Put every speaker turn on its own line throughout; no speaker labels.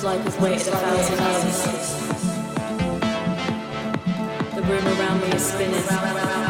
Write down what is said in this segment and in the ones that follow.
whose life has waited a thousand years. The room around me is spinning.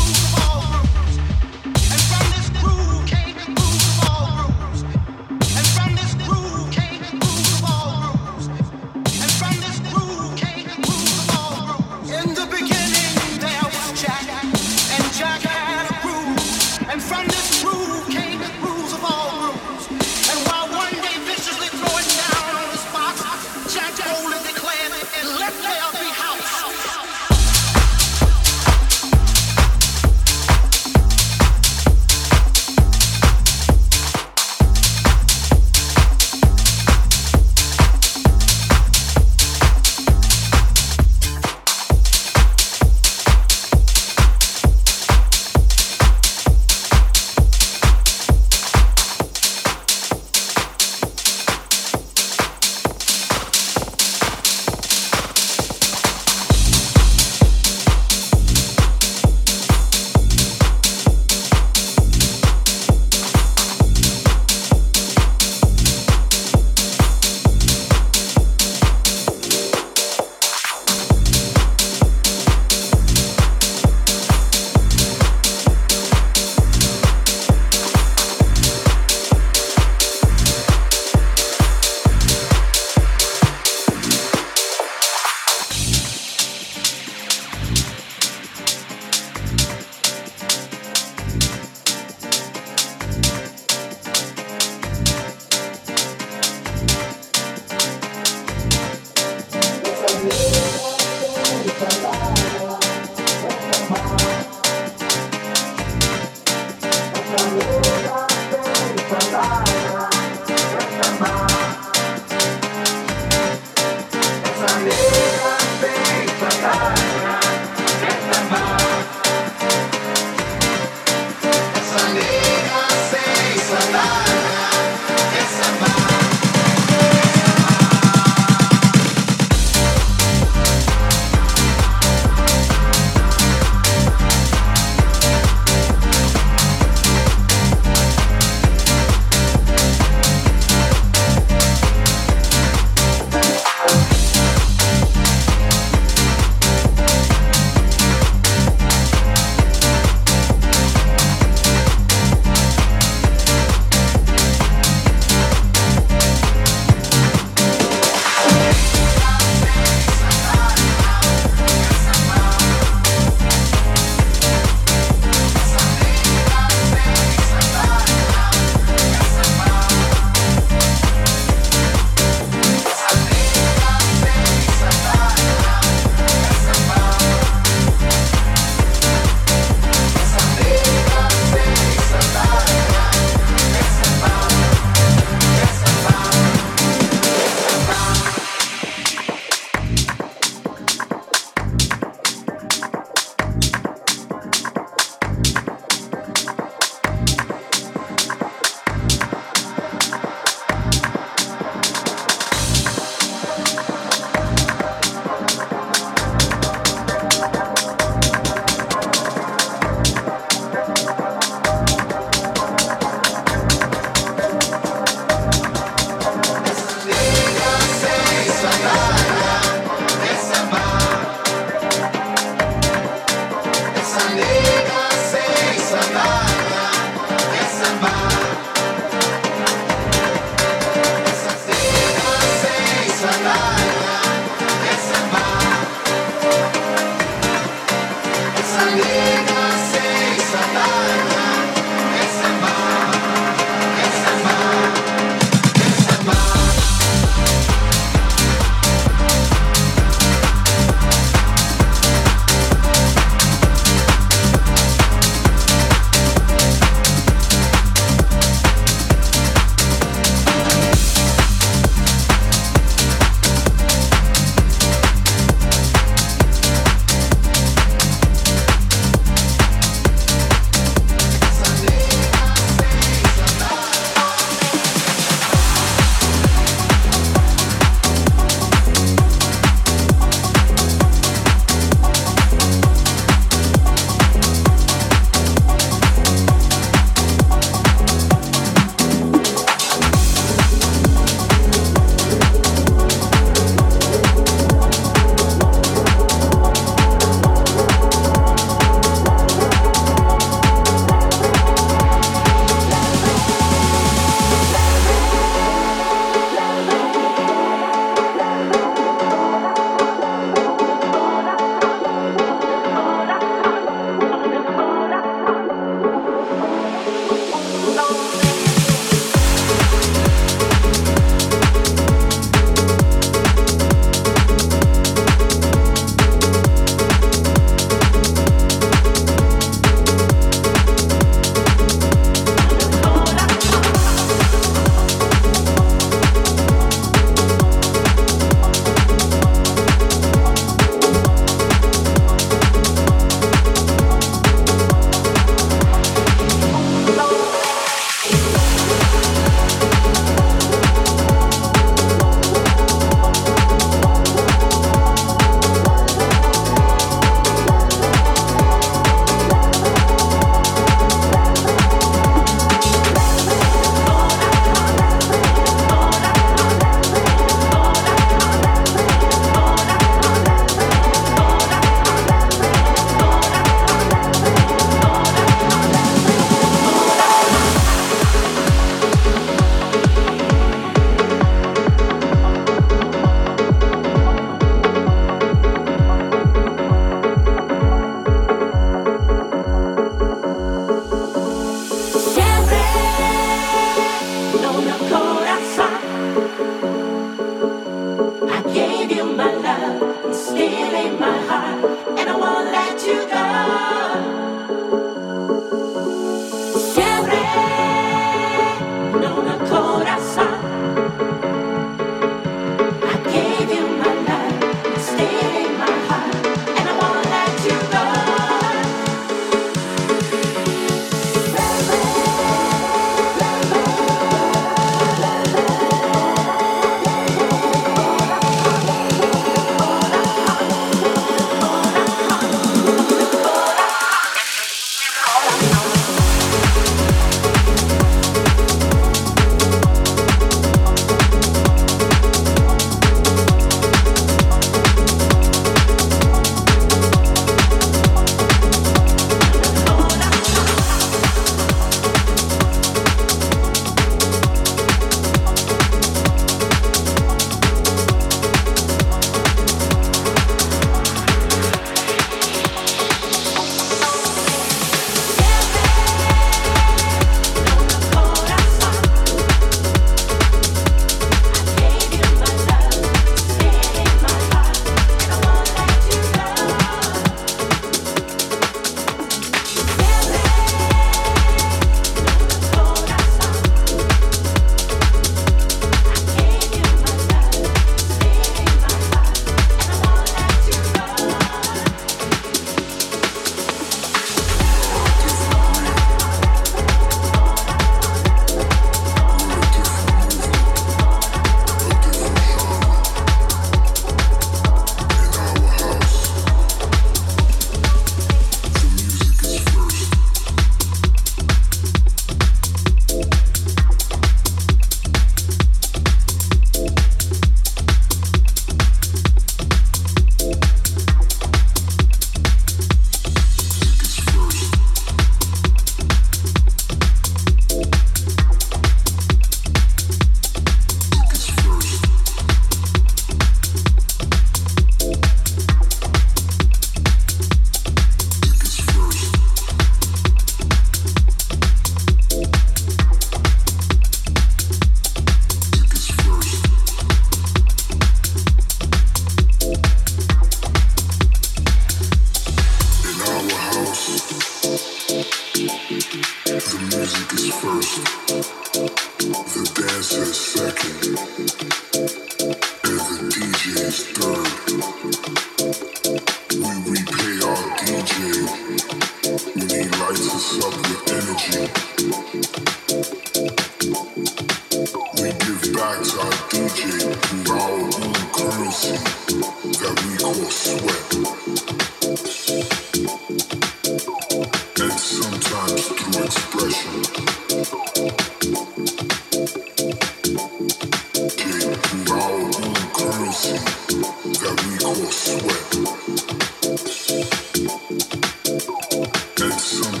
Live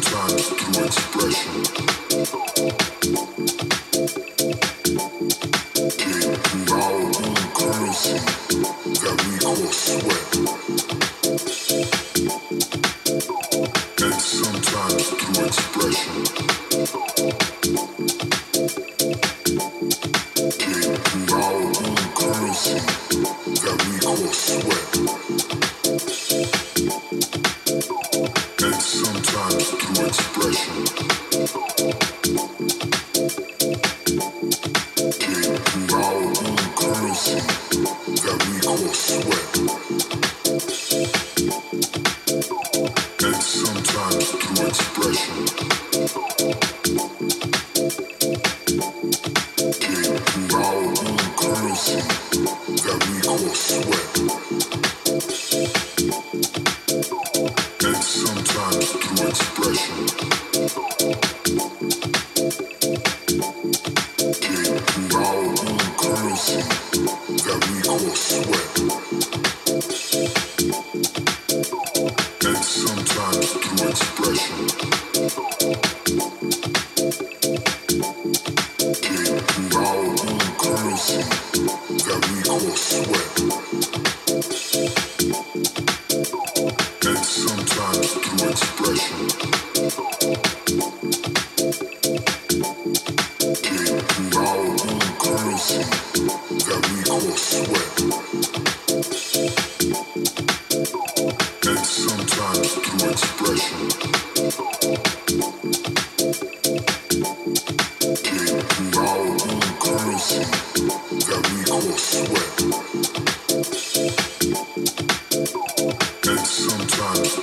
on